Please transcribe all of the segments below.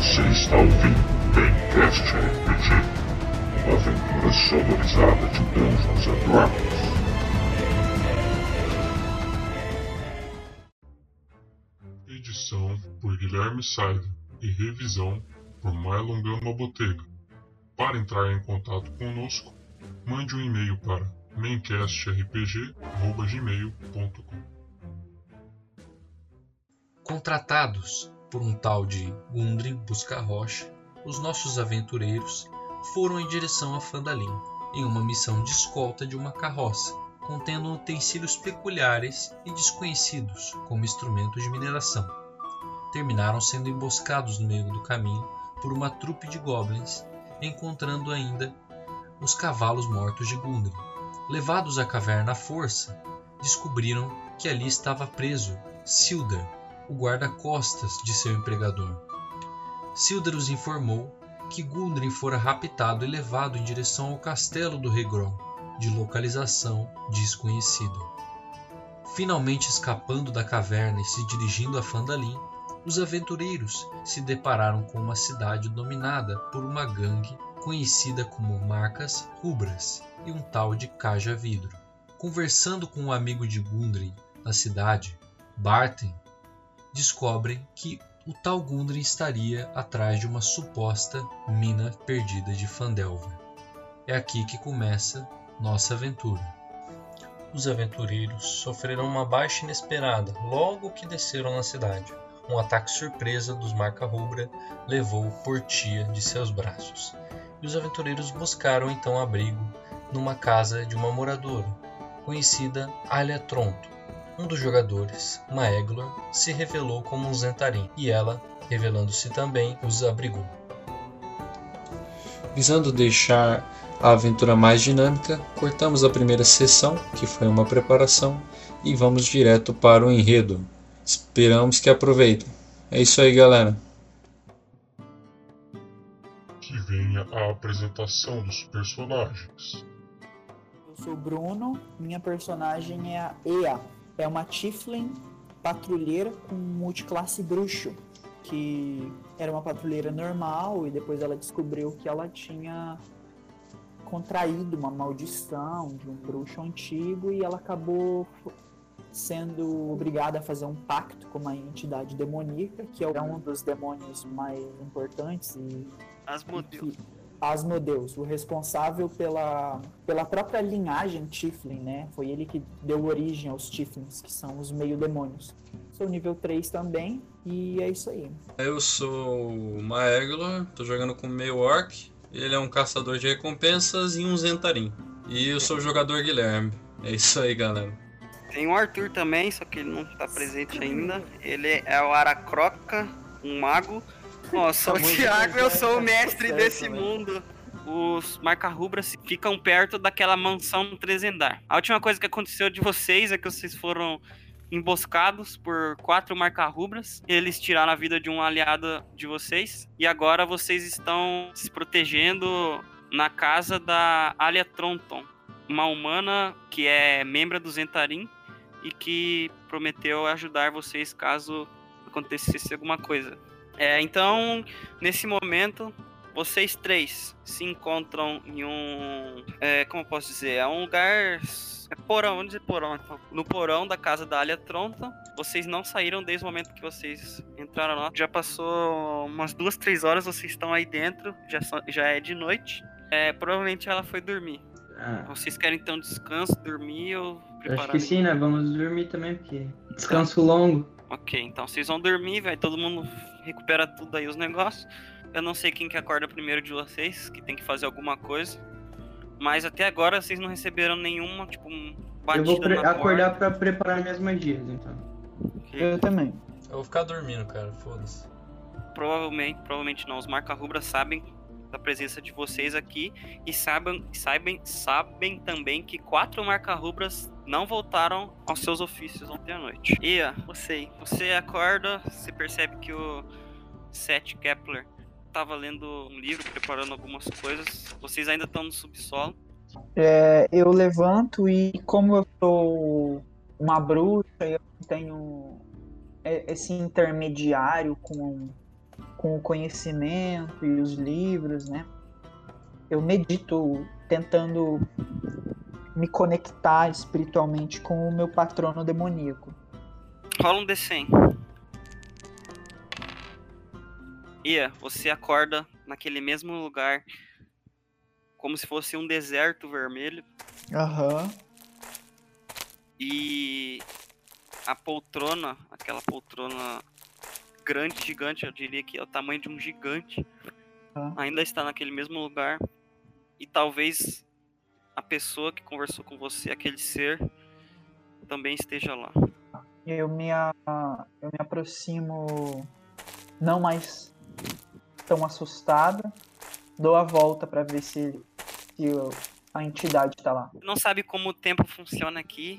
Você está ouvindo Gamecast RPG, uma aventura sonorizada de Dungeons and Dragons. Edição por Guilherme Saida e revisão por Mylon Gama Botega. Para entrar em contato conosco, mande um e-mail para maincastrpg.gmail.com Contratados por um tal de Gundry Busca-Rocha, os nossos aventureiros foram em direção a Fandalim, em uma missão de escolta de uma carroça, contendo utensílios peculiares e desconhecidos como instrumentos de mineração. Terminaram sendo emboscados no meio do caminho por uma trupe de goblins, encontrando ainda os cavalos mortos de Gundry. Levados à caverna à força, descobriram que ali estava preso Sildar, o guarda-costas de seu empregador. Sildar os informou que Gundren fora raptado e levado em direção ao castelo do rei Grom, de localização desconhecida. Finalmente escapando da caverna e se dirigindo a Phandalin, os aventureiros se depararam com uma cidade dominada por uma gangue conhecida como Marcas Rubras e um tal de Caja Vidro. Conversando com um amigo de Gundren na cidade, Barten, descobrem que o tal Gundren estaria atrás de uma suposta mina perdida de Fandelver. É aqui que começa nossa aventura. Os aventureiros sofreram uma baixa inesperada logo que desceram na cidade. Um ataque surpresa dos Marca Rubra levou Portia de seus braços. E os aventureiros buscaram então abrigo numa casa de uma moradora, conhecida Alia Tronto, um dos jogadores, Maeglor, se revelou como um Zentarim e ela, revelando-se também, os abrigou. Visando deixar a aventura mais dinâmica, cortamos a primeira sessão, que foi uma preparação, e vamos direto para o enredo. Esperamos que aproveitem. É isso aí, galera. Que venha a apresentação dos personagens. Eu sou o Bruno, minha personagem é a Ea, é uma Tiflin patrulheira com multiclasse bruxo, que era uma patrulheira normal e depois ela descobriu que ela tinha contraído uma maldição de um bruxo antigo e ela acabou sendo obrigada a fazer um pacto com uma entidade demoníaca, que é um dos demônios mais importantes e Asmodeus. Asmodeus, o responsável pela, pela própria linhagem Tiflin, né? Foi ele que deu origem aos Tiflins, que são os meio-demônios. Sou nível 3 também, e é isso aí. Eu sou o Maeglor, tô jogando com o meio orc. Ele é um caçador de recompensas e um Zentarim. E eu sou o jogador Guilherme. É isso aí, galera. Tem o Arthur também, só que ele não tá presente ainda. Ele é o Aracroca, um mago. Ó, sou o Thiago, eu sou o mestre desse mundo. Os marca-rubras ficam perto daquela mansão Trezendar. A última coisa que aconteceu de vocês é que vocês foram emboscados por quatro marca-rubras. Eles tiraram a vida de um aliado de vocês. E agora vocês estão se protegendo na casa da Alia Tronton, uma humana que é membro do Zentarim e que prometeu ajudar vocês caso acontecesse alguma coisa. É, então, nesse momento, vocês três se encontram em um. É, como eu posso dizer? É um lugar. É porão, vamos dizer porão. Então. No porão da casa da Alia Tronta. Vocês não saíram desde o momento que vocês entraram lá. Já passou umas duas, três horas, vocês estão aí dentro. Já, são- já é de noite. É, provavelmente ela foi dormir. Ah, Vocês querem ter um descanso, dormir ou acho preparar? que sim, né? Vamos dormir também, porque descanso longo. Ok, então vocês vão dormir, vai todo mundo recupera tudo aí os negócios. Eu não sei quem que acorda primeiro de vocês, que tem que fazer alguma coisa. Mas até agora vocês não receberam nenhuma, tipo, um Eu batida vou pre- na acordar pra preparar minhas magias, então. Eu também. Eu vou ficar dormindo, cara. Foda-se. Provavelmente, provavelmente não. Os marca-rubras sabem da presença de vocês aqui e sabem, sabem, sabem também que quatro marca-rubras não voltaram aos seus ofícios ontem à noite. Ia, você, você acorda, você percebe que o Seth Kepler estava lendo um livro, preparando algumas coisas. Vocês ainda estão no subsolo. É, eu levanto e como eu sou uma bruxa, eu tenho e- esse intermediário com, com o conhecimento e os livros, né? Eu medito tentando me conectar espiritualmente com o meu patrono demoníaco. Rola um D100. Ia, você acorda naquele mesmo lugar, como se fosse um deserto vermelho, Aham. e a poltrona, aquela poltrona grande, gigante, eu diria que é o tamanho de um gigante, Ah. ainda está naquele mesmo lugar. E talvez a pessoa que conversou com você, aquele ser, também esteja lá. Eu me, a- eu me aproximo não mais tão assustada, dou a volta para ver se, se eu- a entidade tá lá. não sabe como o tempo funciona aqui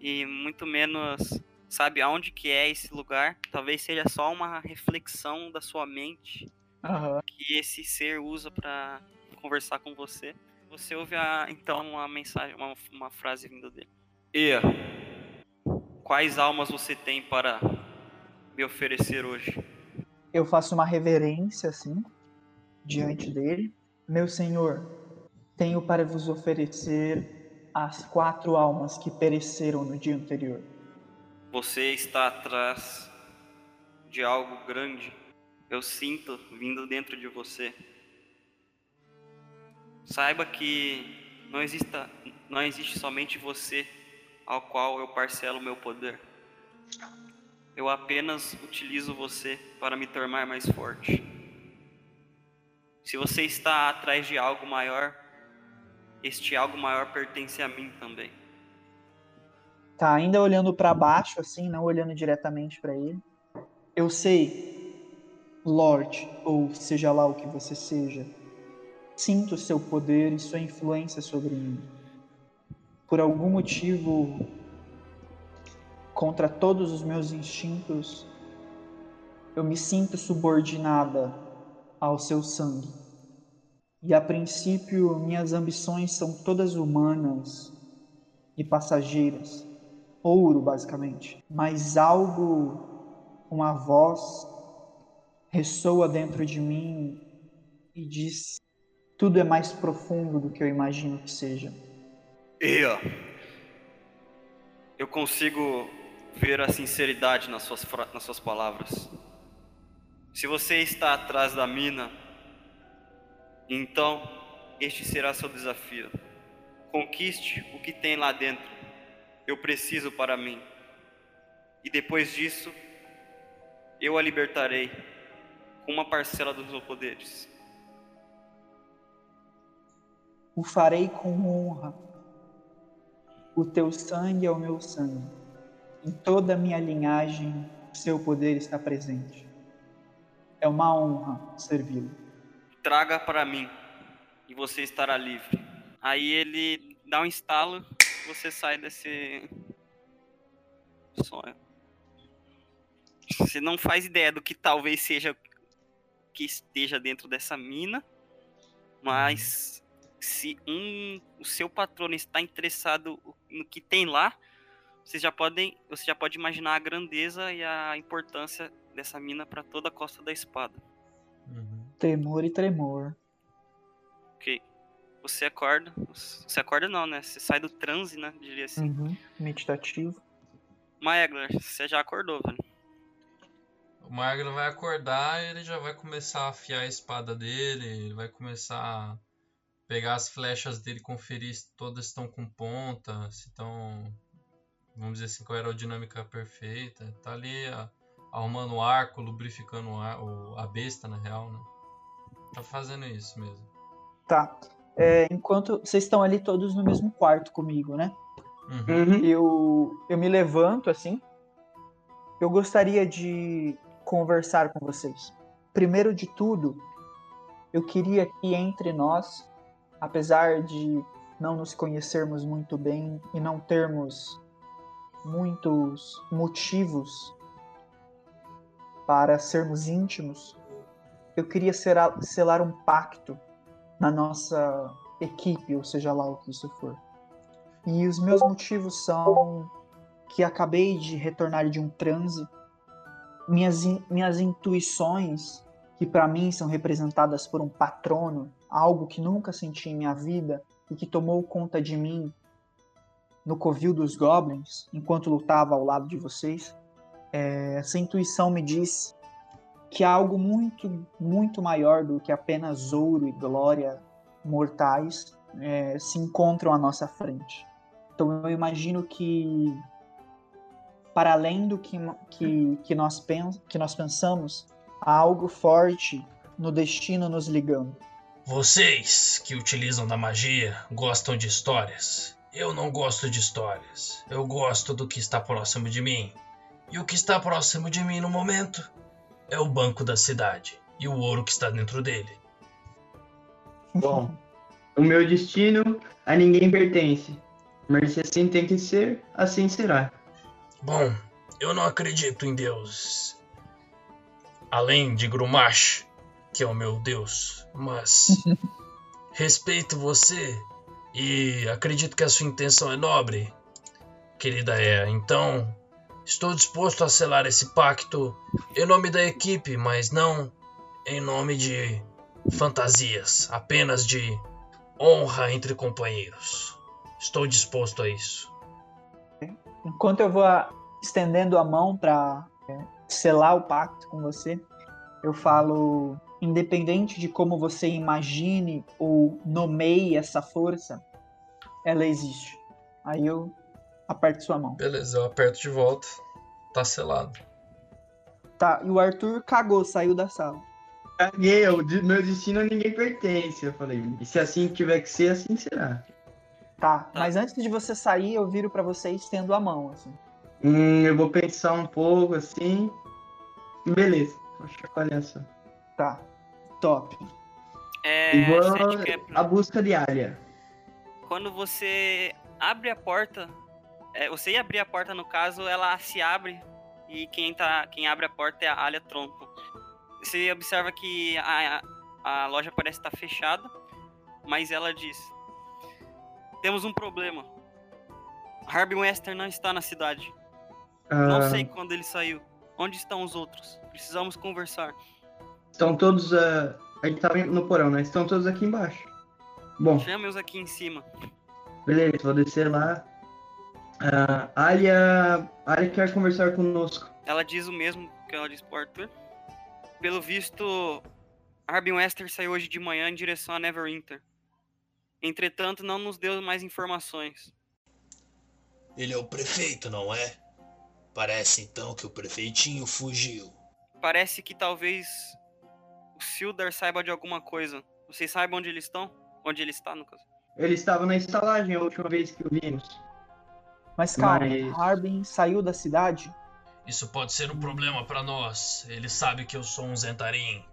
e muito menos sabe aonde que é esse lugar. Talvez seja só uma reflexão da sua mente Aham. que esse ser usa para conversar com você. Você ouve a, então uma mensagem, uma, uma frase vinda dele. E quais almas você tem para me oferecer hoje? Eu faço uma reverência assim diante dele. Meu senhor, tenho para vos oferecer as quatro almas que pereceram no dia anterior. Você está atrás de algo grande. Eu sinto vindo dentro de você. Saiba que não, exista, não existe somente você ao qual eu parcelo meu poder. Eu apenas utilizo você para me tornar mais forte. Se você está atrás de algo maior, este algo maior pertence a mim também. Tá ainda olhando para baixo assim, não olhando diretamente para ele. Eu sei, Lorde, ou seja lá o que você seja, sinto seu poder e sua influência sobre mim. Por algum motivo, contra todos os meus instintos, eu me sinto subordinada ao seu sangue. E a princípio, minhas ambições são todas humanas e passageiras ouro, basicamente. Mas algo, uma voz, ressoa dentro de mim e diz: tudo é mais profundo do que eu imagino que seja. E ó, eu consigo ver a sinceridade nas suas, nas suas palavras. Se você está atrás da mina, então este será seu desafio. Conquiste o que tem lá dentro. Eu preciso para mim. E depois disso, eu a libertarei com uma parcela dos meus poderes. O farei com honra. O teu sangue é o meu sangue. Em toda a minha linhagem, o seu poder está presente. É uma honra servi-lo. traga para mim e você estará livre. Aí ele dá um estalo, você sai desse sonho. Você não faz ideia do que talvez seja que esteja dentro dessa mina, mas se um o seu patrono está interessado no que tem lá, você já podem, você já pode imaginar a grandeza e a importância dessa mina para toda a costa da espada. Uhum. Temor e tremor. Ok. Você acorda. Você acorda não, né? Você sai do transe, né? Diria assim. Uhum. Meditativo. Maegler, você já acordou, velho. O Magno vai acordar e ele já vai começar a afiar a espada dele, ele vai começar a pegar as flechas dele, conferir se todas estão com ponta, se estão, vamos dizer assim, com a aerodinâmica perfeita. Tá ali a- arrumando o arco, lubrificando o ar- o- a besta, na real, né? Tá fazendo isso mesmo. Tá. É, enquanto vocês estão ali todos no mesmo quarto comigo, né? Uhum. Uhum. Eu, eu me levanto assim. Eu gostaria de conversar com vocês. Primeiro de tudo, eu queria que entre nós, apesar de não nos conhecermos muito bem e não termos muitos motivos para sermos íntimos, eu queria selar um pacto na nossa equipe, ou seja lá o que isso for. E os meus motivos são que acabei de retornar de um transe. Minhas, in- minhas intuições que para mim são representadas por um patrono, algo que nunca senti em minha vida e que tomou conta de mim no covil dos goblins, enquanto lutava ao lado de vocês, é, essa intuição me disse que há algo muito, muito maior do que apenas ouro e glória mortais é, se encontram à nossa frente. Então eu imagino que, para além do que, que, que, nós, pens que nós pensamos, há algo forte no destino nos ligando. Vocês que utilizam da magia gostam de histórias. Eu não gosto de histórias. Eu gosto do que está próximo de mim. E o que está próximo de mim no momento é o banco da cidade e o ouro que está dentro dele. Bom, o meu destino a ninguém pertence. Mas se assim tem que ser, assim será. Bom, eu não acredito em deuses. Além de Grumash, que é o meu deus, mas respeito você e acredito que a sua intenção é nobre, querida É. Então, estou disposto a selar esse pacto em nome da equipe, mas não em nome de fantasias, apenas de honra entre companheiros. Estou disposto a isso. Enquanto eu vou estendendo a mão para é, selar o pacto com você, eu falo independente de como você imagine ou nomeie essa força, ela existe. Aí eu aperto sua mão. Beleza, eu aperto de volta. Tá selado. Tá, e o Arthur cagou, saiu da sala. Caguei, eu, meu destino a ninguém pertence. Eu falei, e se assim tiver que ser, assim será. Tá, mas antes de você sair, eu viro para você estendo a mão, assim. Hum, eu vou pensar um pouco, assim. Beleza, vou chacoalhar só. Tá. Top. É, Igual a busca diária. Quando você abre a porta, é, você ia abrir a porta no caso, ela se abre e quem, tá, quem abre a porta é a Alia Tronco. Você observa que a, a loja parece estar fechada, mas ela diz: Temos um problema. Harvey Western não está na cidade. Não Ah, sei quando ele saiu. Onde estão os outros? Precisamos conversar. Estão todos. ah, a gente tava no porão, né? Estão todos aqui embaixo. Bom, Chame-os aqui em cima. beleza, vou descer lá. Ah, Alia, Alia quer conversar conosco. Ela diz o mesmo que ela disse pro Arthur. Pelo visto, Harbin Wester saiu hoje de manhã em direção a Neverwinter. Entretanto, não nos deu mais informações. Ele é o prefeito, não é? Parece então que o prefeitinho fugiu. Parece que talvez o Sildar saiba de alguma coisa. Vocês sabem onde eles estão? Onde ele está, no caso. Ele estava na estalagem a última vez que o vimos. Mas calma, Mas- Harbin saiu da cidade? Isso pode ser um problema para nós. Ele sabe que eu sou um Zentarim.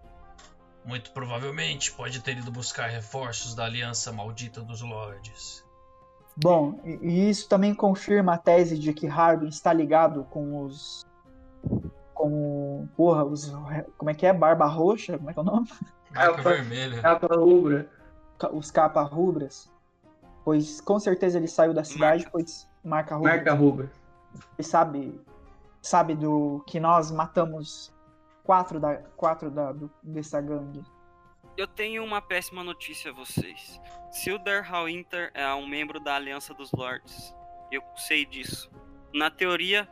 Muito provavelmente pode ter ido buscar reforços da aliança maldita dos Lords. Bom, e isso também confirma a tese de que Harbin está ligado com os. com. Porra, os. Como é que é? Barba Roxa? Como é que é o nome? Capa- vermelha. Capa rubra. Os capa rubras. Pois com certeza ele saiu da cidade, Marca. pois. Marca rubra. Marca. Ele sabe. Sabe do que nós matamos quatro da. quatro da, do, dessa gangue. Eu tenho uma péssima notícia a vocês. Sildar Hallwinter é um membro da Aliança dos Lords. Eu sei disso. Na teoria,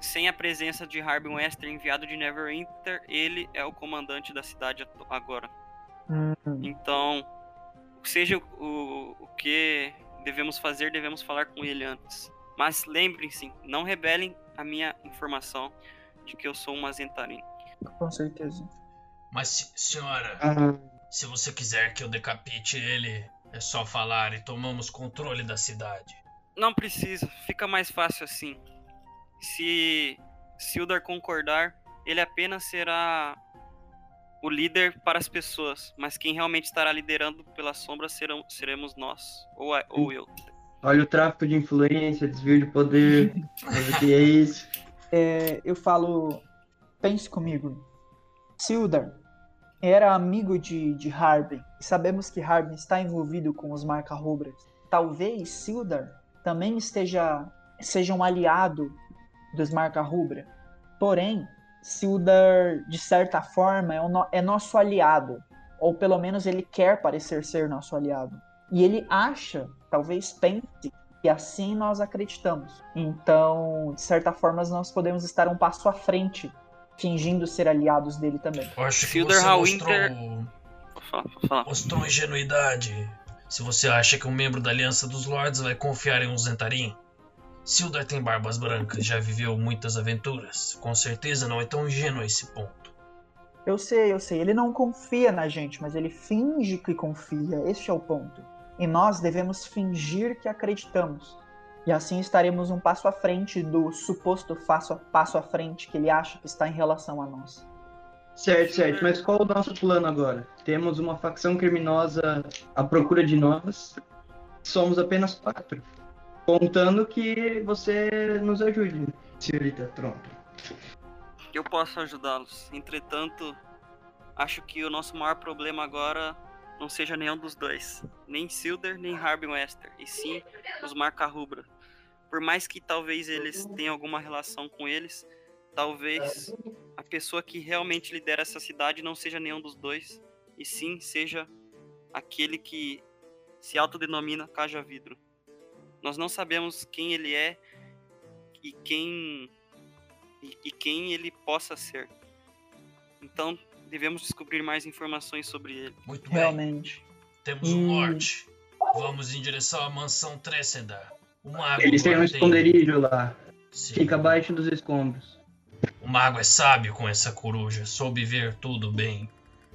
sem a presença de Harbin Wester enviado de Neverwinter, ele é o comandante da cidade agora. Hum, Então, seja o, o que devemos fazer, devemos falar com ele antes. Mas lembrem-se, não rebelem a minha informação de que eu sou uma Zentarim. com certeza. Mas, se- senhora, Ah, se você quiser que eu decapite ele, é só falar e tomamos controle da cidade. Não precisa, fica mais fácil assim. Se Sildar concordar, ele apenas será o líder para as pessoas, mas quem realmente estará liderando pela sombra serão, seremos nós, ou, a- ou eu. olha o tráfico de influência, desvio de poder. Mas o que é isso? É, eu falo. Pense comigo. Sildar era amigo de, de Harbin. E sabemos que Harbin está envolvido com os marca-rubras. Talvez Sildar também esteja seja um aliado dos marca-rubra. Porém, Sildar, de certa forma, é, no, é nosso aliado. Ou pelo menos ele quer parecer ser nosso aliado. E ele acha, talvez pense, que assim nós acreditamos. Então, de certa forma, nós podemos estar um passo à frente, fingindo ser aliados dele também. Eu acho que Fielder você Hallwinter- mostrou, mostrou ingenuidade. Se você acha que um membro da Aliança dos Lords vai confiar em um Zentarim. Sildar tem barbas brancas, já viveu muitas aventuras. Com certeza não é tão ingênuo a esse ponto. Eu sei, eu sei. Ele não confia na gente, mas ele finge que confia. Este é o ponto. E nós devemos fingir que acreditamos. E assim estaremos um passo à frente do suposto passo a, passo à frente que ele acha que está em relação a nós. Certo, certo. Mas qual o nosso plano agora? Temos uma facção criminosa à procura de nós. Somos apenas quatro. Contando que você nos ajude, senhorita Trompa. Eu posso ajudá-los. Entretanto, acho que o nosso maior problema agora não seja nenhum dos dois. Nem Silder, nem Harbin Wester. E sim os Marca Rubra. Por mais que talvez eles tenham alguma relação com eles, talvez a pessoa que realmente lidera essa cidade não seja nenhum dos dois. E sim seja aquele que se autodenomina Caja Vidro. Nós não sabemos quem ele é e quem e, e quem ele possa ser. Então, devemos descobrir mais informações sobre ele. Muito bem, Realmente. temos um Hum. norte. Vamos em direção à mansão Tressendar. O mago Eles têm um esconderijo lá. Sim. Fica abaixo dos escombros. O mago é sábio com essa coruja, soube ver tudo bem.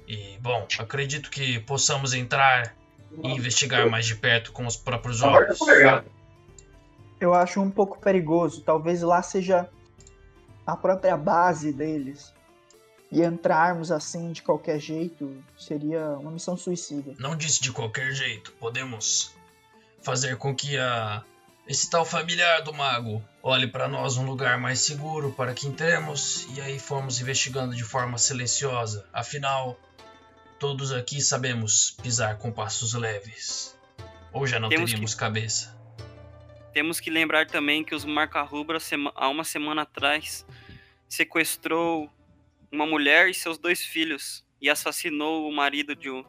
E, bom, acredito que possamos entrar e investigar mais de perto com os próprios olhos. Eu acho um pouco perigoso. Talvez lá seja a própria base deles. E entrarmos assim de qualquer jeito seria uma missão suicida. Não disse de qualquer jeito. Podemos fazer com que a esse tal familiar do mago olhe para nós um lugar mais seguro para que entremos e aí fomos investigando de forma silenciosa. Afinal, todos aqui sabemos pisar com passos leves. Ou já não Temos teríamos cabeça. Temos que lembrar também que os Marca Rubra, sema- há uma semana atrás, sequestrou uma mulher e seus dois filhos e assassinou o marido de um,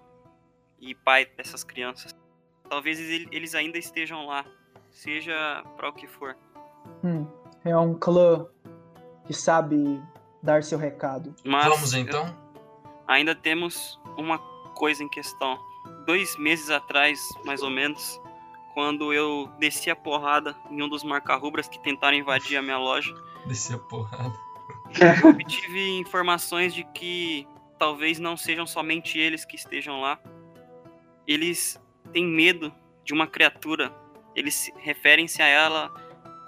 e pai dessas crianças. Talvez ele- eles ainda estejam lá, seja para o que for. Hum, é um clã que sabe dar seu recado. Mas Vamos então? Ainda temos uma coisa em questão. Dois meses atrás, mais ou menos, quando eu desci a porrada em um dos marca-rubras que tentaram invadir a minha loja, Descer a porrada. eu obtive informações de que talvez não sejam somente eles que estejam lá. Eles têm medo de uma criatura. Eles se- referem-se a ela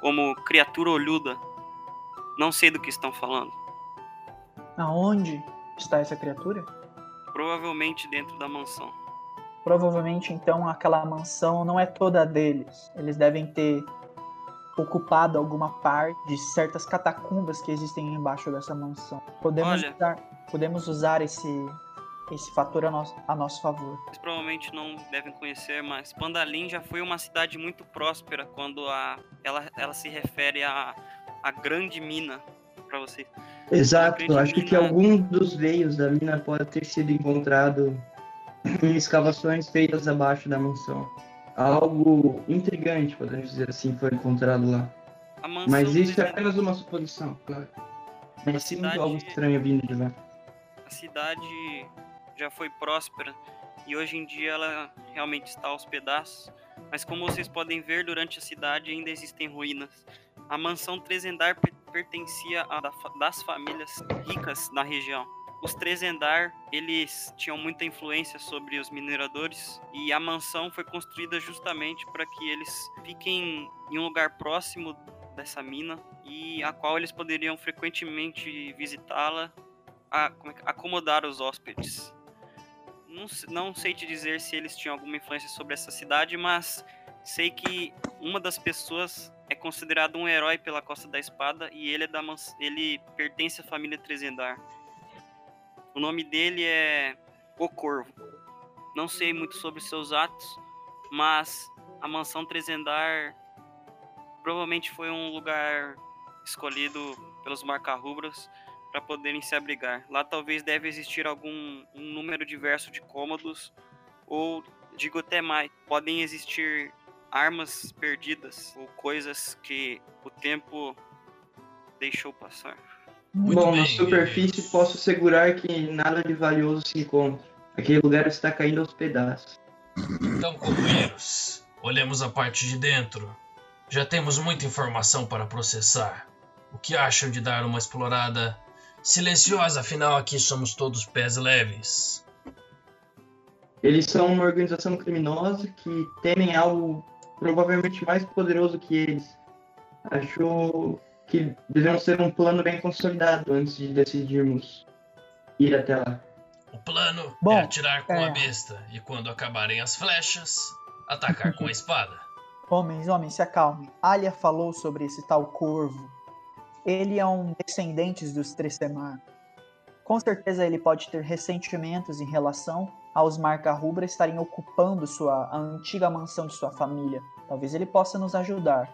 como criatura olhuda. Não sei do que estão falando. Aonde está essa criatura? Provavelmente dentro da mansão. Provavelmente então aquela mansão não é toda deles. Eles devem ter ocupado alguma parte de certas catacumbas que existem embaixo dessa mansão. Podemos Olha. usar, podemos usar esse esse fator a nosso, a nosso favor. Vocês provavelmente não devem conhecer, mas Pandalim já foi uma cidade muito próspera quando a, ela, ela se refere a, a grande mina para vocês. Exato, acho que algum dos veios da mina pode ter sido encontrado em escavações feitas abaixo da mansão. Algo intrigante, podemos dizer assim, foi encontrado lá. Mas isso é apenas uma suposição, claro. Mas sim cidade- algo estranho vindo de lá. a cidade já foi próspera e hoje em dia ela realmente está aos pedaços. Mas como vocês podem ver, durante a cidade ainda existem ruínas. A mansão Trezendar pertencia a da das famílias ricas da região. Os Trezendar, eles tinham muita influência sobre os mineradores e a mansão foi construída justamente para que eles fiquem em um lugar próximo dessa mina e a qual eles poderiam frequentemente visitá-la é acomodar os hóspedes. Não, não sei te dizer se eles tinham alguma influência sobre essa cidade, mas sei que uma das pessoas é considerado um herói pela Costa da Espada e ele é da ele pertence à família Trezendar. O nome dele é O Corvo. Não sei muito sobre seus atos, mas a mansão Trezendar provavelmente foi um lugar escolhido pelos marca-rubras para poderem se abrigar. Lá talvez deve existir algum um número diverso de cômodos ou digo até mais, podem existir armas perdidas ou coisas que o tempo deixou passar. Muito Bom, bem. na superfície posso assegurar que nada de valioso se encontra. Aquele lugar está caindo aos pedaços. Então, companheiros, olhemos a parte de dentro. Já temos muita informação para processar. O que acham de dar uma explorada silenciosa? Afinal, aqui somos todos pés leves. Eles são uma organização criminosa que temem algo provavelmente mais poderoso que eles. Acho que devemos ter um plano bem consolidado antes de decidirmos ir até lá. O plano Bom, é atirar com é... a besta e quando acabarem as flechas, atacar com a espada. Homens, homens, se acalmem. Alia falou sobre esse tal corvo. Ele é um descendente dos Trestemar. Com certeza ele pode ter ressentimentos em relação aos Marca-Rubra estarem ocupando sua, a antiga mansão de sua família. Talvez ele possa nos ajudar.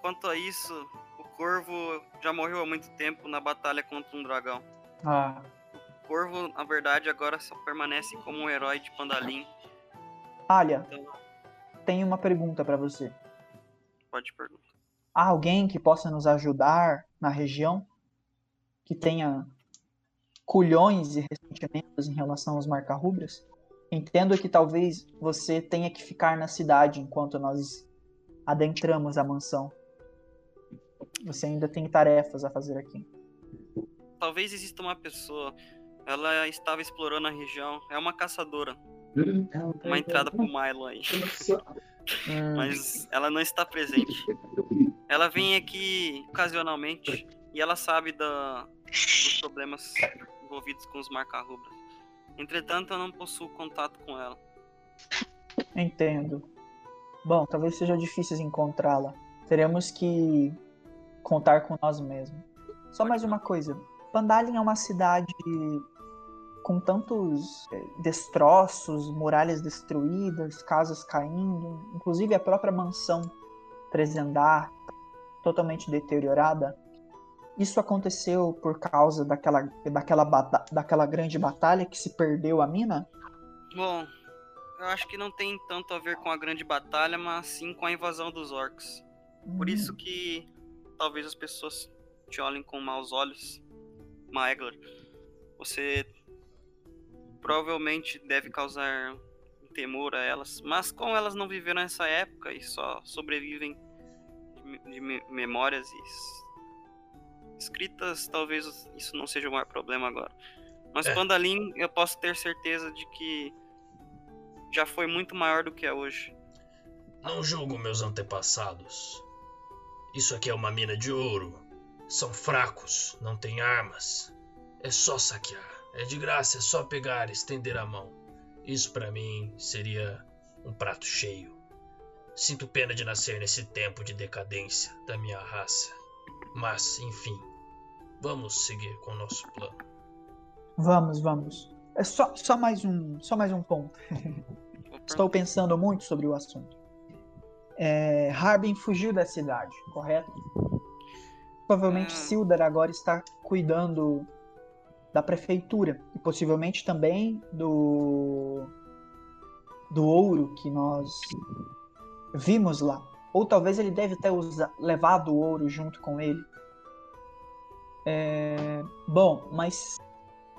Quanto a isso, o Corvo já morreu há muito tempo na batalha contra um dragão. Ah. O Corvo, na verdade, agora só permanece como um herói de Pandalim. Alia, então... tenho uma pergunta para você. Pode perguntar. Há alguém que possa nos ajudar na região? Que tenha culhões e ressentimentos em relação aos marca-rubras? Entendo que talvez você tenha que ficar na cidade enquanto nós adentramos a mansão. Você ainda tem tarefas a fazer aqui. Talvez exista uma pessoa. Ela estava explorando a região. É uma caçadora. Uma entrada pro Milo aí. Hum. Mas ela não está presente. Ela vem aqui ocasionalmente e ela sabe da, dos problemas envolvidos com os marca-rubras. Entretanto, eu não possuo contato com ela. Entendo. Bom, talvez seja difícil encontrá-la. Teremos que contar com nós mesmos. Só mais uma coisa. Pandalin é uma cidade com tantos eh, destroços, muralhas destruídas, casas caindo, inclusive a própria mansão Trezendar totalmente deteriorada. Isso aconteceu por causa daquela, daquela, daquela grande batalha que se perdeu a mina? Bom, eu acho que não tem tanto a ver com a grande batalha, mas sim com a invasão dos orcs. Hum. Por isso que talvez as pessoas te olhem com maus olhos. Maegler, você provavelmente deve causar um temor a elas, mas como elas não viveram nessa época e só sobrevivem de, de memórias e escritas, talvez isso não seja o maior problema agora. Mas é. Pandalim, eu posso ter certeza de que já foi muito maior do que é hoje. Não julgo meus antepassados. Isso aqui é uma mina de ouro. São fracos, não têm armas. É só saquear. É de graça, é só pegar estender a mão. Isso para mim seria um prato cheio. Sinto pena de nascer nesse tempo de decadência da minha raça. Mas, enfim, Vamos seguir com o nosso plano. Vamos, vamos. É só, só mais um, só mais um ponto. Estou pensando muito sobre o assunto. É, Harbin fugiu da cidade, correto? Provavelmente hum. Sildar agora está cuidando da prefeitura e possivelmente também do do ouro que nós vimos lá. Ou talvez ele deve ter usa, levado o ouro junto com ele. É, bom, mas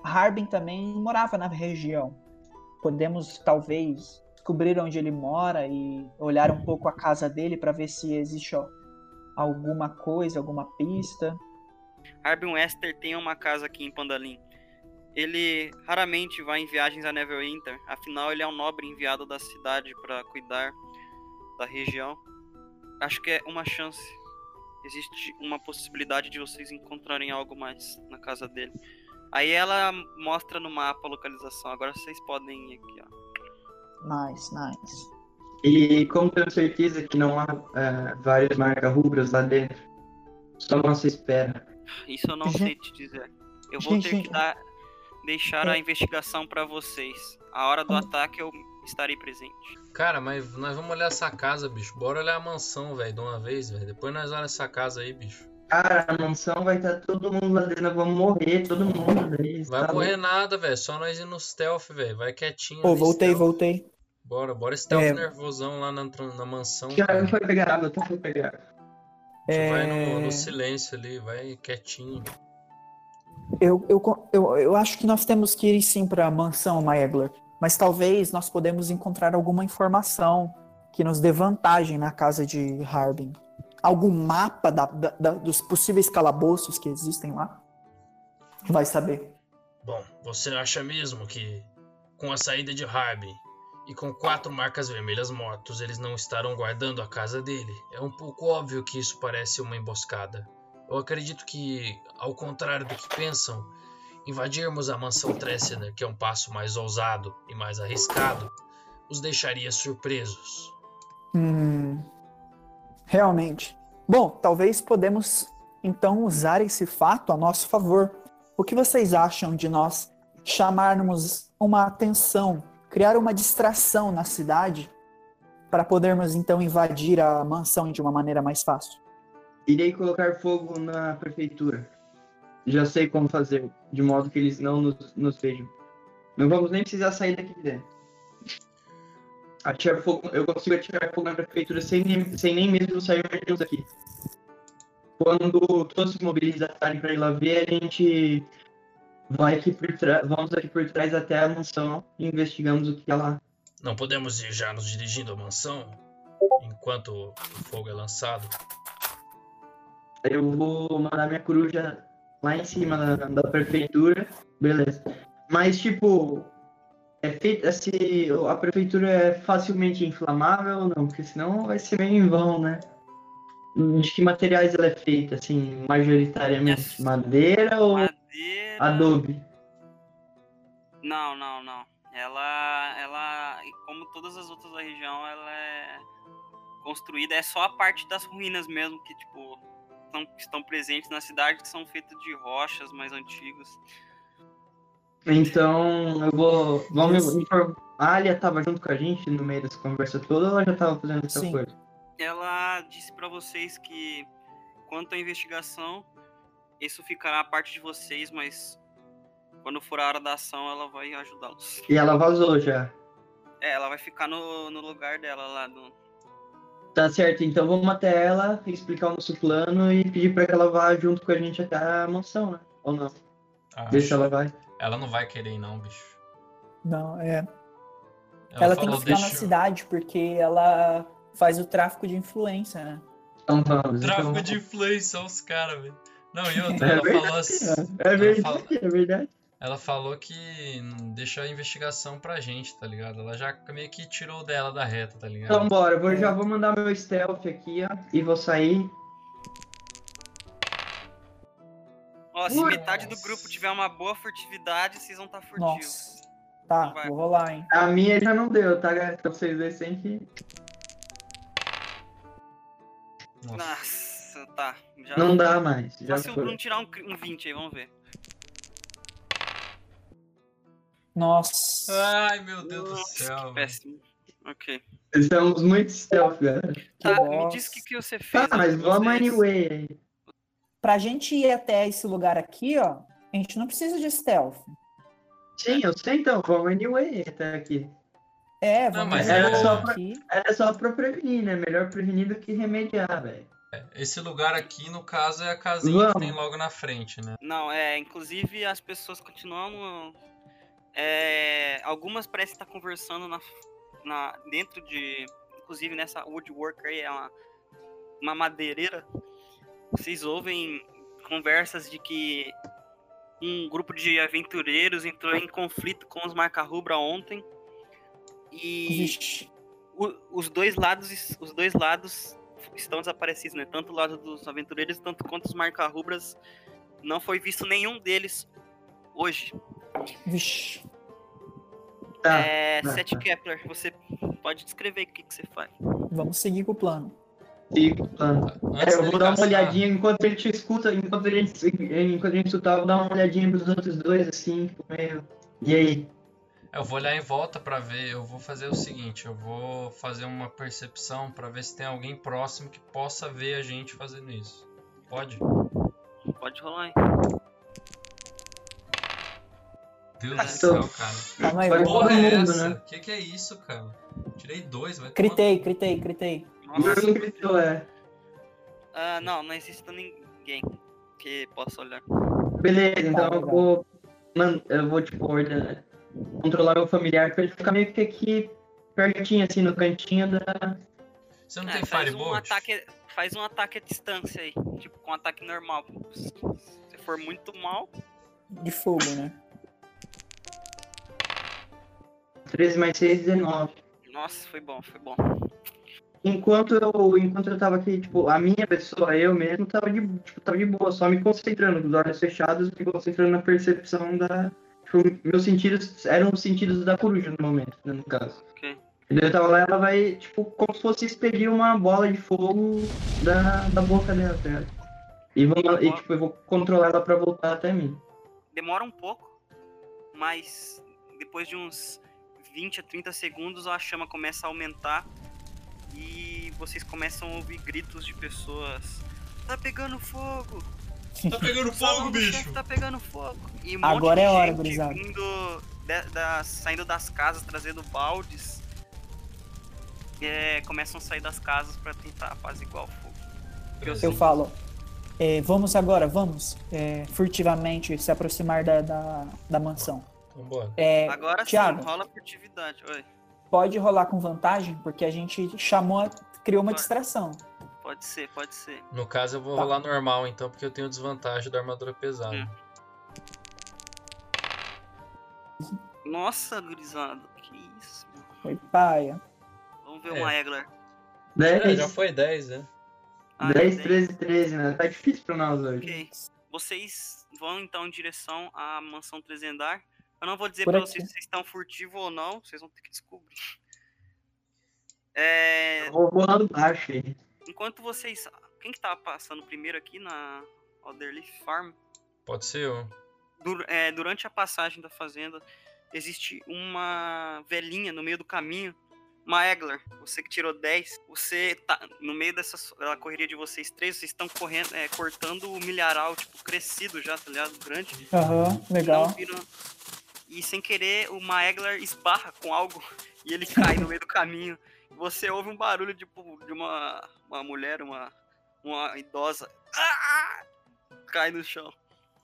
Harbin também morava na região. Podemos talvez descobrir onde ele mora e olhar um pouco a casa dele para ver se existe ó, alguma coisa, alguma pista. Harbin Wester tem uma casa aqui em Pandalim. Ele raramente vai em viagens a Neverwinter, afinal ele é um nobre enviado da cidade para cuidar da região. Acho que é uma chance existe uma possibilidade de vocês encontrarem algo mais na casa dele. Aí ela mostra no mapa a localização. Agora vocês podem ir aqui, ó. Nice, nice. E como tenho certeza que não há uh, várias marcas rubras lá dentro, só nossa espera. Isso eu não sei te dizer. Eu vou ter que dar, deixar a é. investigação para vocês. A hora do ataque eu estarei presente. Cara, mas nós vamos olhar essa casa, bicho. Bora olhar a mansão, velho, de uma vez, velho. Depois nós olhamos essa casa aí, bicho. Cara, a mansão vai estar todo mundo lá dentro, vamos morrer, todo mundo. Daí, Vai tá morrer nada, velho. Só nós ir no stealth, velho. Vai quietinho. Pô, ali, voltei, stealth. voltei. Bora, bora stealth É. nervosão lá na, na mansão. Já cara. foi pegar água, tu foi pegar água. A gente vai no, É, no silêncio ali, vai quietinho. Eu, eu, eu, eu acho que nós temos que ir sim para a mansão Maegler, mas talvez nós podemos encontrar alguma informação que nos dê vantagem na casa de Harbin. Algum mapa da- da- dos possíveis calabouços que existem lá? Vai saber. Bom, você acha mesmo que com a saída de Harbin e com quatro marcas vermelhas mortos, eles não estarão guardando a casa dele? É um pouco óbvio que isso parece uma emboscada. Eu acredito que, ao contrário do que pensam, invadirmos a mansão Tressner, que é um passo mais ousado e mais arriscado, os deixaria surpresos. Hum, realmente. Bom, talvez podemos então usar esse fato a nosso favor. O que vocês acham de nós chamarmos uma atenção, criar uma distração na cidade para podermos então invadir a mansão de uma maneira mais fácil? Irei colocar fogo na prefeitura. Já sei como fazer, de modo que eles não nos, nos vejam. Não vamos nem precisar sair daqui de dentro. Atirar fogo, eu consigo atirar fogo na prefeitura sem nem, sem nem mesmo sairmos daqui. Quando todos se mobilizarem para ir lá ver, a gente vai aqui por trás, vamos aqui por trás até a mansão e investigamos o que é lá. Não podemos ir já nos dirigindo à mansão enquanto o fogo é lançado? Eu vou mandar minha coruja lá em cima da, da prefeitura, beleza. Mas, tipo, é feita se a prefeitura é facilmente inflamável ou não? Porque senão vai ser meio em vão, né? De que materiais ela é feita, assim, majoritariamente? Madeira ou Madeira. adobe? Não, não, não. Ela, ela, como todas as outras da região, ela é construída. É só a parte das ruínas mesmo que, tipo, estão, que estão presentes na cidade, que são feitas de rochas mais antigas. Então, eu vou. Vamos informar. A Alia tava junto com a gente no meio dessa conversa toda ou ela já tava fazendo essa Sim. coisa? Ela disse pra vocês que, quanto à investigação, isso ficará a parte de vocês, mas quando for a hora da ação, ela vai ajudá-los. E ela vazou já. É, ela vai ficar no, no lugar dela lá no. Tá certo, então vamos até ela, explicar o nosso plano e pedir pra que ela vá junto com a gente até a mansão, né? Ou não? Ah, Deixa ela vai. Ela não vai querer ir, não, bicho. Não, é. Ela, tem que falou, ficar na cidade porque ela faz o tráfico de influência, né? Então vamos. Tráfico então... de influência, os caras, velho. Não, e outra, É ela falou verdade, assim. é ela verdade, fala- é verdade. Ela falou que não deixa a investigação pra gente, tá ligado? Ela já meio que tirou dela da reta, tá ligado? Então bora, eu vou- já vou mandar meu stealth aqui, ó, e vou sair. Ó, se Nossa. metade do grupo tiver uma boa furtividade, vocês vão estar furtivos. Nossa. Tá, Vai. vou rolar, hein? A minha já não deu, tá, galera? Pra vocês dois sem que. Nossa. Nossa, tá. Já... Não dá mais. Já Só se o. Bruno tirar um, um 20 aí, vamos ver. Nossa. Ai, meu Deus do Nossa, céu. que péssimo. Ok. Estamos muito stealth, galera. Tá, me bosta. diz o que, que você fez. Tá, mas vamos anyway aí. Pra gente ir até esse lugar aqui, ó, a gente não precisa de stealth. Sim, eu sei então, vamos anyway até aqui. É, Não, vamos mas ver era só pra- aqui. Era só pra prevenir, né? Melhor prevenir do que remediar, velho. Esse lugar aqui, no caso, é a casinha que Vamos. tem logo na frente, né? Não, é, inclusive as pessoas continuam. É, algumas parecem estar conversando na, na, dentro de. Inclusive nessa woodworker aí, é uma, uma madeireira. Vocês ouvem conversas de que um grupo de aventureiros entrou em conflito com os marca-rubra ontem. E o- os dois lados os dois lados estão desaparecidos, né? Tanto o lado dos aventureiros tanto quanto os marca-rubras. Não foi visto nenhum deles hoje. Vixe. Tá. é, tá, Seth tá. Kepler, você pode descrever o que, que você faz. Vamos seguir com o plano. Siga o plano. É, eu vou dar uma olhadinha enquanto a gente escuta, enquanto a gente, enquanto a gente escutar, eu vou dar uma olhadinha pros outros dois, assim, tipo, meio. E aí? Eu vou olhar em volta pra ver. Eu vou fazer o seguinte: eu vou fazer uma percepção pra ver se tem alguém próximo que possa ver a gente fazendo isso. Pode? Pode rolar, hein? Deus do céu, cara. Calma aí, Vai Porra é mundo, essa? né? Que que é isso, cara? Tirei dois, vai tomar- Critei, critei, critei. Nossa. Não gritou, é. Ah, não, não existe ninguém que possa olhar. Beleza, então Tá, eu vou. man- Eu vou, tipo, ordenar, controlar meu familiar pra ele ficar meio que aqui pertinho, assim, no cantinho da. Você não É, tem faz um Firebolt? ataque, faz um ataque à distância aí, tipo com um ataque normal. Se for muito mal, De fogo, né? 13 mais 6, 19. nossa, foi bom, foi bom. Enquanto eu, enquanto eu tava aqui, tipo, a minha pessoa, eu mesmo, tava de, tipo, tava de boa, só me concentrando, com os olhos fechados, me concentrando na percepção da. Tipo, meus sentidos eram os sentidos da coruja no momento, né, no caso. Ok. Eu tava lá, ela vai, tipo, como se fosse expedir uma bola de fogo da, da boca dela, tá ligado? E, vamos, e, tipo, eu vou controlar ela pra voltar até mim. Demora um pouco, mas depois de uns 20 a 30 segundos a chama começa a aumentar e vocês começam a ouvir gritos de pessoas. Tá pegando fogo! Tá pegando fogo, bicho! Tá pegando fogo! E um Agora é hora, gurizada. de- da- saindo das casas, trazendo baldes. É, começam a sair das casas pra tentar apaziguar o fogo. Eu falo. é, vamos agora, vamos. é, furtivamente se aproximar da, da, da mansão. Vambora. É, Agora Thiago. sim, rola furtividade. Oi, pode rolar com vantagem, porque a gente chamou, a- criou uma Pode. distração. pode ser, pode ser. No caso, eu vou Tá. rolar normal, então, porque eu tenho desvantagem da armadura pesada. Hum. Nossa, gurizada, que isso. mano. Foi paia. Vamos ver É. uma Egler. 10, É, já foi 10, né? Ah, 10, dez. 13, 13, né? Tá difícil pra nós hoje. Ok. Vocês vão então em direção à mansão Trezendar. Eu não vou dizer aqui. vocês se vocês estão furtivos ou não, vocês vão ter que descobrir. É, Eu vou baixo aí. enquanto vocês. Quem que tava passando primeiro aqui na Alderleaf Farm? Pode ser eu. Dur- é, durante a passagem da fazenda, existe uma velhinha no meio do caminho. Uma Egler, você que tirou 10, você tá no meio dessa da correria de vocês três, vocês estão correndo, é, cortando o milharal, tipo, crescido já, tá ligado? Grande. Aham, legal. Não viram- E sem querer, uma Egler esbarra com algo e ele cai no meio do caminho. Você ouve um barulho tipo, de uma, uma mulher, uma, uma idosa. Ah! Cai no chão.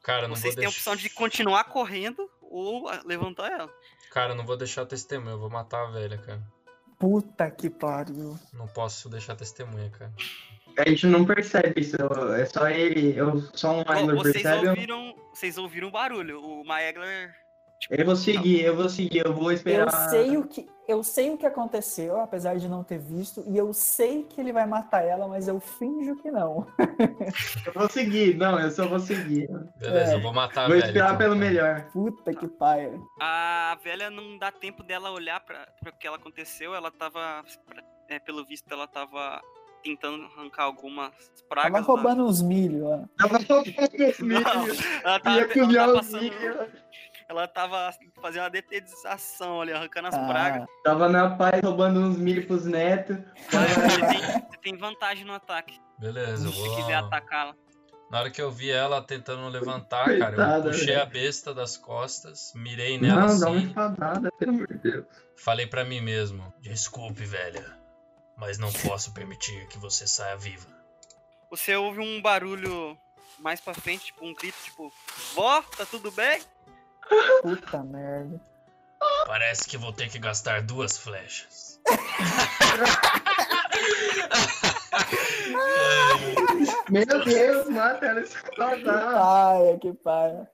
Cara, não Vocês têm a opção de continuar correndo ou levantar ela. Cara, não vou deixar testemunha, eu vou matar a velha, cara. Puta que pariu. Não posso deixar testemunha, cara. A gente não percebe isso, é só ele, eu, só um Bom, Angler vocês percebe. ouviram. Vocês ouviram o barulho. O Maegler. Tipo, Eu vou seguir, eu vou seguir, eu vou Eu esperar. sei o que eu sei o que aconteceu, apesar de não ter visto, e eu sei que ele vai matar ela, mas eu finjo que não. Eu vou seguir, não, eu só vou seguir. Beleza, É. eu vou matar a vou velha. esperar então, pelo cara. melhor. Puta que paia. A velha não dá tempo dela olhar pra, pra o que ela aconteceu. Ela tava. pra- é, pelo visto, ela tava tentando arrancar algumas pragas. Tava roubando uns milho, ó. Tava roubando os Não, milhos, ela tava, ia ela os passando. milhos. Ela tava fazendo uma detetização ali, arrancando as Ah, pragas. Tava na paz roubando uns milho pros netos. Você tem, você tem vantagem no ataque. Beleza, eu Se você vou. quiser atacá-la. Na hora que eu vi ela tentando levantar, cara, eu Coitada, puxei velho. a besta das costas, mirei nela Não, dá uma assim, enfadada, pelo amor de Deus. falei pra mim mesmo: Desculpe, velha, mas não posso permitir que você saia viva. Você ouve um barulho mais pra frente, tipo um grito, tipo, vó, tá tudo bem? Puta merda. Parece que vou ter que gastar duas flechas. Meu Deus, mata ela escaldada. Paia, que paia.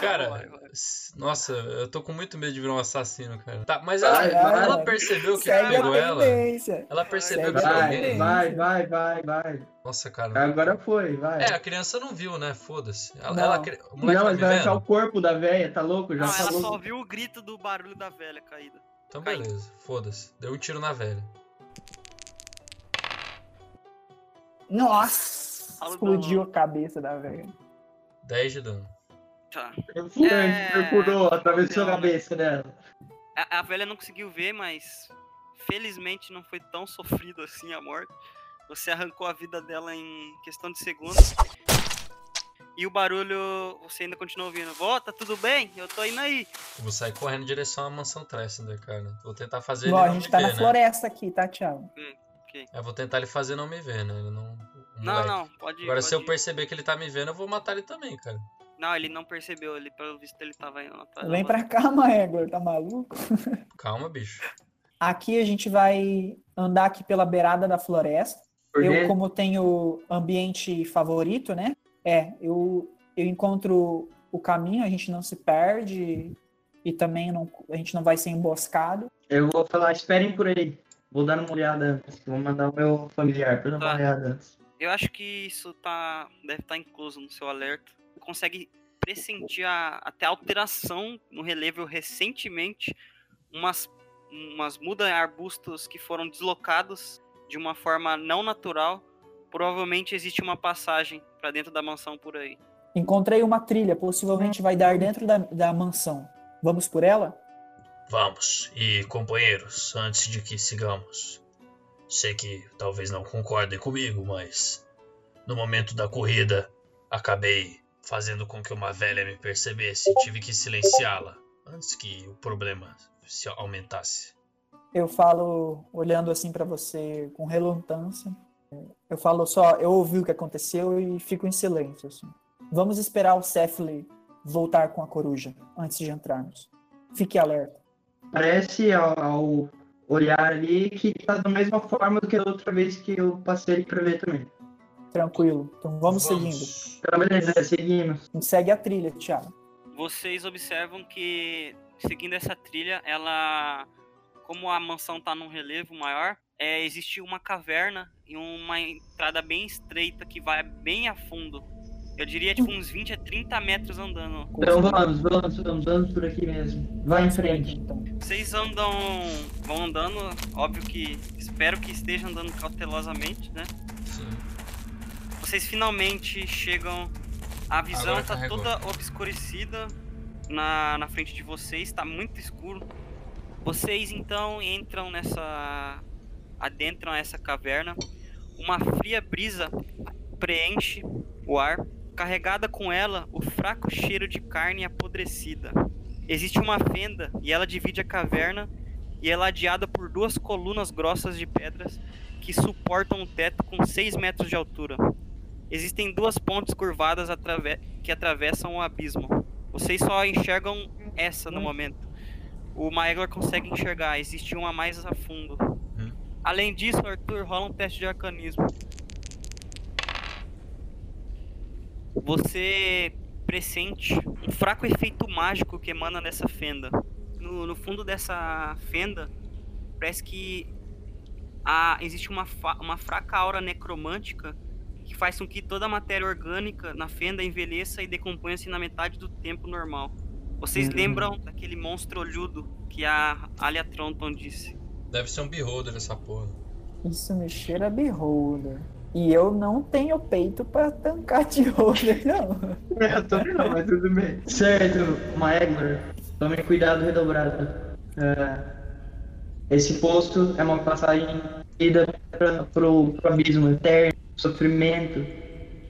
Cara, Vai, vai. s- nossa, eu tô com muito medo de virar um assassino, cara. Tá, mas ela, vai. ela percebeu que Segue pegou ela? Ela percebeu que a pegou Vai, ele? vai, vai, vai, vai. Nossa, cara. Agora foi, vai. É, a criança não viu, né? Foda-se. Ela, Não. ela- o moleque Não, tá mas me vai achar o corpo da velha, tá louco? Já Não, ela falou. só viu o grito do barulho da velha caída. Então beleza, foda-se. Deu um tiro na velha. Nossa! Explodiu a cabeça da velha. 10 de dano. Tá. Furante, É, perfurou, atravessou a né? cabeça dela. A, a velha não conseguiu ver, mas felizmente não foi tão sofrido assim a morte. Você arrancou a vida dela em questão de segundos. E o barulho, você ainda continua ouvindo. Volta, tudo bem? Eu tô indo aí. Eu vou sair correndo em direção à mansão Tressender, cara. Vou tentar fazer Bom, ele a não gente me tá ver, na né? floresta aqui, tá, Thiago? Eu vou tentar ele fazer não me ver, né? Ele não... Não, não, pode ir. Agora, pode se eu ir. perceber que ele tá me vendo, eu vou matar ele também, cara. Não, ele não percebeu. Ele, pelo visto, ele tava indo atrás. Vem da pra cá, Maegor, tá maluco? Calma, bicho. Aqui a gente vai andar aqui pela beirada da floresta. Por Eu, como tenho ambiente favorito, né? É, eu, eu encontro o caminho, a gente não se perde e também não, a gente não vai ser emboscado. Eu vou falar, esperem por aí. Vou dar uma olhada antes. Vou mandar o meu familiar pra dar uma Tá. olhada antes. Eu acho que isso tá deve estar incluso no seu alerta. Consegue pressentir a, até alteração no relevo recentemente, umas umas mudas em arbustos que foram deslocados de uma forma não natural. Provavelmente existe uma passagem para dentro da mansão por aí. Encontrei uma trilha, possivelmente vai dar dentro da, da mansão. Vamos por ela? Vamos. E companheiros, antes de que sigamos, sei que talvez não concordem comigo, mas no momento da corrida acabei fazendo com que uma velha me percebesse e tive que silenciá-la antes que o problema se aumentasse. Eu falo olhando assim pra você com relutância. Eu falo só, eu ouvi o que aconteceu e fico em silêncio. Assim. Vamos esperar o Cephle voltar com a coruja antes de entrarmos. Fique alerta. Parece ao, ao olhar ali que tá da mesma forma do que a outra vez que eu passei ali pra ver também. Tranquilo. Então vamos, seguindo. Então, beleza, seguimos. A gente segue a trilha, Thiago. Vocês observam que seguindo essa trilha, ela como a mansão tá num relevo maior, é, existe uma caverna e uma entrada bem estreita que vai bem a fundo. Eu diria tipo uns 20 a 30 metros andando. Então vamos, vamos, vamos, vamos por aqui mesmo. Vai em frente. Então, Vocês andam. vão andando, óbvio que. Espero que estejam andando cautelosamente, né? Sim. Vocês finalmente chegam. A visão Agora tá carregou. toda obscurecida na, na frente de vocês, tá muito escuro. Vocês então entram nessa. adentram essa caverna. Uma fria brisa preenche o ar, carregada com ela o fraco cheiro de carne apodrecida. Existe uma fenda e ela divide a caverna e é ladeada por duas colunas grossas de pedras que suportam o teto com 6 metros de altura. Existem duas pontes curvadas atrave- que atravessam o abismo. Vocês só enxergam essa no momento. O Maegor consegue enxergar, existe uma mais a fundo. Além disso, Arthur rola um teste de arcanismo. Você pressente um fraco efeito mágico que emana dessa fenda. No, no fundo dessa fenda, parece que há, existe uma, uma fraca aura necromântica que faz com que toda a matéria orgânica na fenda envelheça e decomponha-se na metade do tempo normal. Vocês Uhum. lembram daquele monstro olhudo que a Alia Tronton disse? Deve ser um beholder essa porra. isso me cheira a beholder. E eu não tenho peito pra tancar de holder, não. Eu também não, mas tudo bem. Certo, Maegor. Tome cuidado redobrado. É, esse posto é uma passagem ida pra, pro, pro abismo eterno, sofrimento.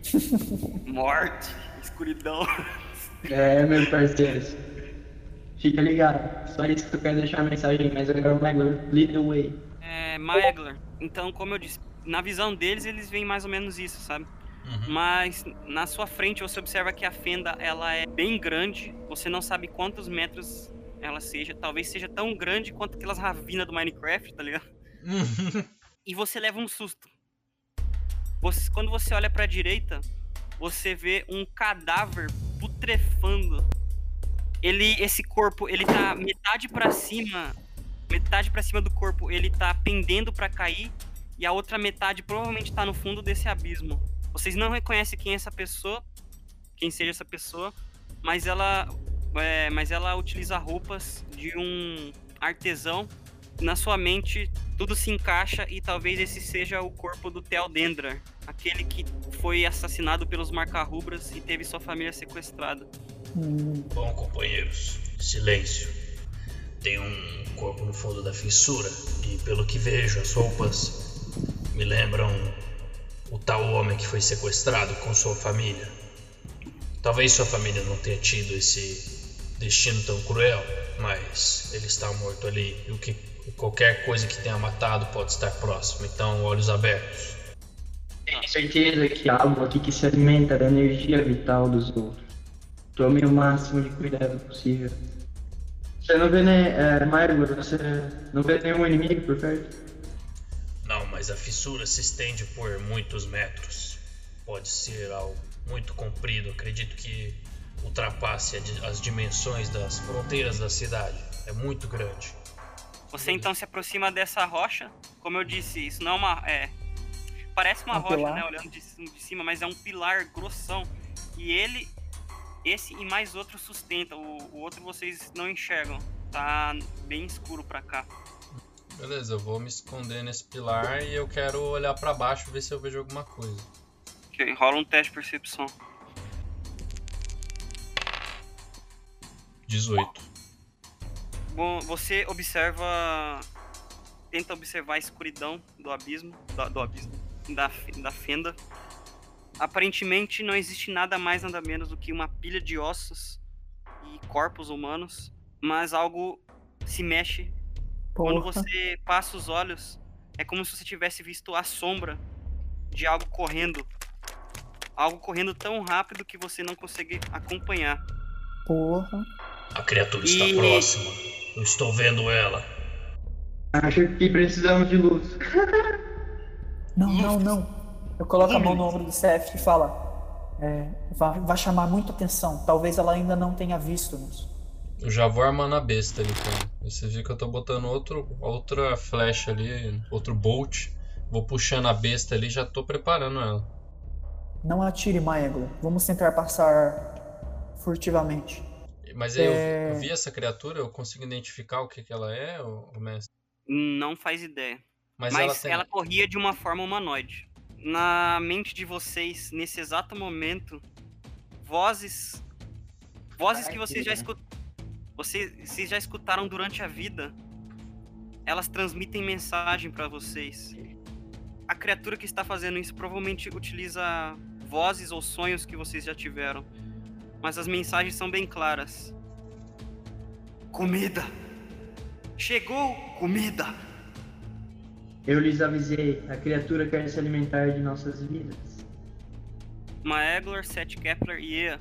Morte, escuridão. É, meus parceiros. Fica ligado. Só isso que eu quero deixar a mensagem, mas agora o Maegor, lead the way. É, Maegler. Então, como eu disse, na visão deles, eles veem mais ou menos isso, sabe? Uhum. Mas na sua frente você observa que a fenda ela é bem grande. Você não sabe quantos metros ela seja. Talvez seja tão grande quanto aquelas ravinas do Minecraft, tá ligado? E você leva um susto. Você- quando você olha pra direita, você vê um cadáver putrefando. Ele, esse corpo, ele tá metade pra cima, metade pra cima do corpo, ele tá pendendo pra cair e a outra metade provavelmente tá no fundo desse abismo. Vocês não reconhecem quem é essa pessoa, quem seja essa pessoa, mas ela, é, mas ela utiliza roupas de um artesão. Na sua mente, tudo se encaixa e talvez esse seja o corpo do Theo Dendra, aquele que foi assassinado pelos Marcarrubras e teve sua família sequestrada. Bom, companheiros, silêncio. Tem um corpo no fundo da fissura e, pelo que vejo, as roupas me lembram o tal homem que foi sequestrado com sua família. Talvez sua família não tenha tido esse destino tão cruel, mas ele está morto ali. E o que qualquer coisa que tenha matado pode estar próximo. Então, olhos abertos. Tenho certeza que há algo aqui que se alimenta da energia vital dos outros. Tome o máximo de cuidado possível. Você não vê, né, é, Margot, você não vê nenhum inimigo por perto? Não, mas a fissura se estende por muitos metros. Pode ser algo muito comprido. Acredito que ultrapasse as dimensões das fronteiras da cidade. É muito grande. Você então se aproxima dessa rocha. Como eu disse, isso não é uma. É, parece uma Um rocha, pilar? né? Olhando de, de cima, mas é um pilar grossão. E ele. Esse e mais outro sustenta. O, o outro vocês não enxergam. Tá bem escuro pra cá. Beleza, eu vou me esconder nesse pilar e eu quero olhar pra baixo ver se eu vejo alguma coisa. Ok, rola um teste de percepção. 18. Bom, você observa. Tenta observar a escuridão do abismo. Do, do abismo. Da, da fenda. Aparentemente não existe nada mais, nada menos do que uma pilha de ossos e corpos humanos. Mas algo se mexe. Quando Porra. você passa os olhos, é como se você tivesse visto a sombra de algo correndo. Algo correndo tão rápido que você não consegue acompanhar. Porra. A criatura está E- próxima. Eu estou vendo ela. Acho que precisamos de luz. Não, não, não. Eu coloco a mão no ombro do Seth e fala. É, vai, vai chamar muita atenção. Talvez ela ainda não tenha visto-nos. Eu já vou armando a besta ali, cara. Você viu que eu tô botando outro, outra flecha ali, outro bolt. Vou puxando a besta ali e já tô preparando ela. Não atire, Maeglo. Vamos tentar passar furtivamente. Mas aí eu- É. eu vi essa criatura, eu consigo identificar o que que ela é, ô mestre? Não faz ideia. Mas, Mas, ela tem... ela corria de uma forma humanoide. Na mente de vocês, nesse exato momento, vozes. Vozes que vocês já escutaram. Vocês, vocês já escutaram durante a vida. Elas transmitem mensagem pra vocês. A criatura que está fazendo isso provavelmente utiliza vozes ou sonhos que vocês já tiveram. Mas as mensagens são bem claras. Comida! Chegou comida! Eu lhes avisei, a criatura quer se alimentar de nossas vidas. Maegler, Seth Kepler e Ea,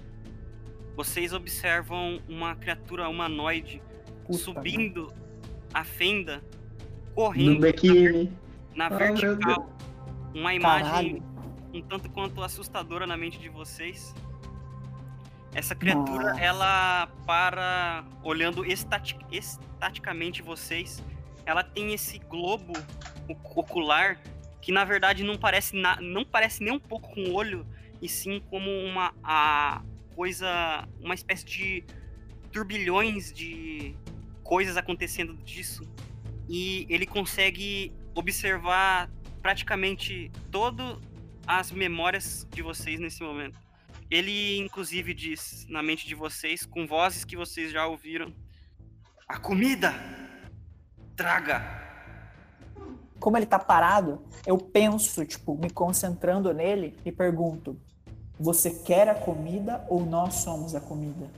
vocês observam uma criatura humanoide Puta subindo a fenda, correndo biquíni. na Oh, vertical. Uma imagem Caralho. um tanto quanto assustadora na mente de vocês. Essa criatura, Nossa. ela para olhando estati- estaticamente vocês. Ela tem esse globo oc- ocular que na verdade não parece na- não parece nem um pouco com o olho e sim como uma a coisa, uma espécie de turbilhões de coisas acontecendo disso. E ele consegue observar praticamente todas as memórias de vocês nesse momento. Ele, inclusive, diz na mente de vocês, com vozes que vocês já ouviram: A comida! Traga! Como ele tá parado, eu penso, tipo, me concentrando nele e pergunto: Você quer a comida ou nós somos a comida?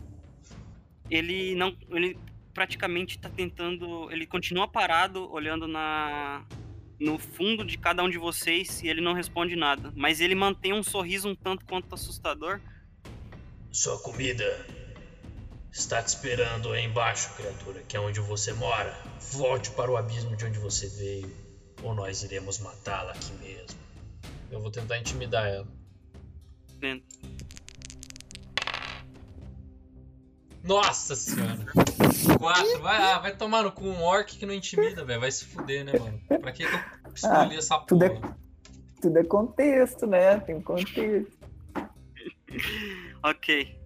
Ele não. Ele praticamente tá tentando. Ele continua parado, olhando na. No fundo de cada um de vocês e ele não responde nada. Mas ele mantém um sorriso um tanto quanto assustador. Sua comida está te esperando aí embaixo, criatura, que é onde você mora. Volte para o abismo de onde você veio, ou nós iremos matá-la aqui mesmo. Eu vou tentar intimidar ela. Dentro. Nossa senhora! Quatro, vai, ah, vai tomar no cu um orc que não intimida, velho. Vai se fuder, né, mano? Pra que, que eu escolhi essa porra? tudo é- Tudo é contexto, né? Tem contexto. Ok.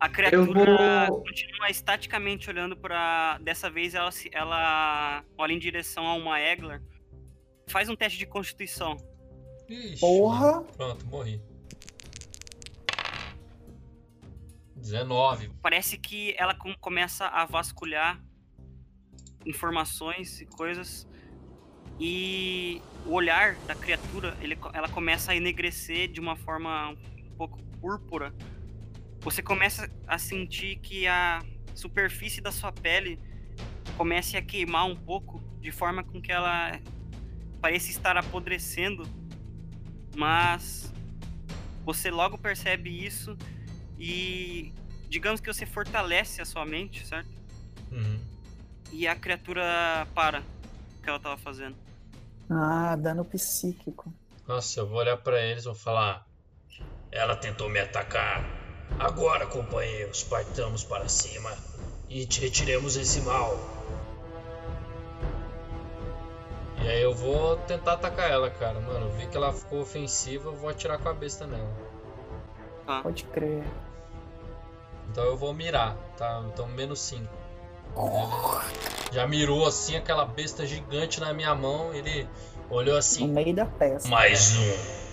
A criatura vou- continua estaticamente olhando pra. Dessa vez ela, se- ela olha em direção a uma Egler. Faz um teste de constituição. Ixi, Porra! Pronto, morri. 19. Parece que ela com- começa a vasculhar informações e coisas. E o olhar da criatura, ele ela começa a enegrecer de uma forma um pouco púrpura. você começa a sentir que a superfície da sua pele comece a queimar um pouco, de forma com que ela pareça estar apodrecendo, mas você logo percebe isso e digamos que você fortalece a sua mente, certo? Uhum. E a criatura para o que ela tava fazendo. Ah, dano psíquico. Nossa, eu vou olhar pra eles e vou falar. Ela tentou me atacar. Agora, companheiros, partamos para cima e te retiremos esse mal. E aí eu vou tentar atacar ela, cara. Mano, eu vi que ela ficou ofensiva, eu vou atirar com a besta nela. Tá? Pode crer. Então eu vou mirar, tá? Então menos 5. Já mirou assim aquela besta gigante na minha mão, ele olhou No assim. meio da peça. Mais um.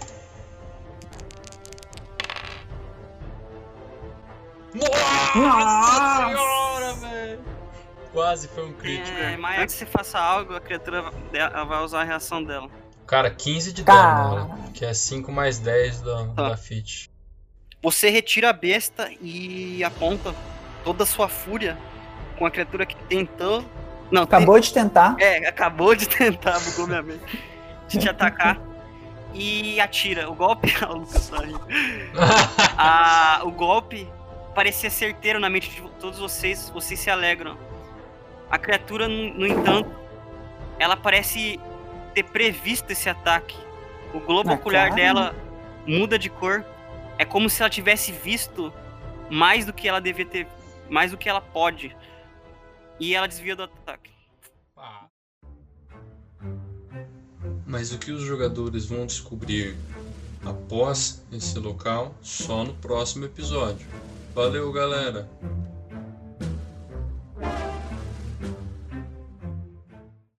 Nossa, Nossa! senhora, velho! Quase foi um crítico. É, mas antes que você faça algo, a criatura vai usar a reação dela. Cara, 15 de dano, né? Que é 5 mais 10 da, Tá. da fit. Você retira a besta e aponta toda a sua fúria com a criatura que tentou. Não, Acabou de tentar. É, acabou de tentar, bugou minha mente. De te atacar. E atira. O golpe. Ah, o Lucas tá. Ah, o golpe parecia certeiro na mente de todos vocês. Vocês se alegram. A criatura, no, entanto, ela parece ter previsto esse ataque. O globo Ah, ocular claro. dela muda de cor. É como se ela tivesse visto mais do que ela devia ter. Mais do que ela pode. E ela desvia do ataque. Ah. Mas o que os jogadores vão descobrir após esse local só no próximo episódio. Valeu, galera!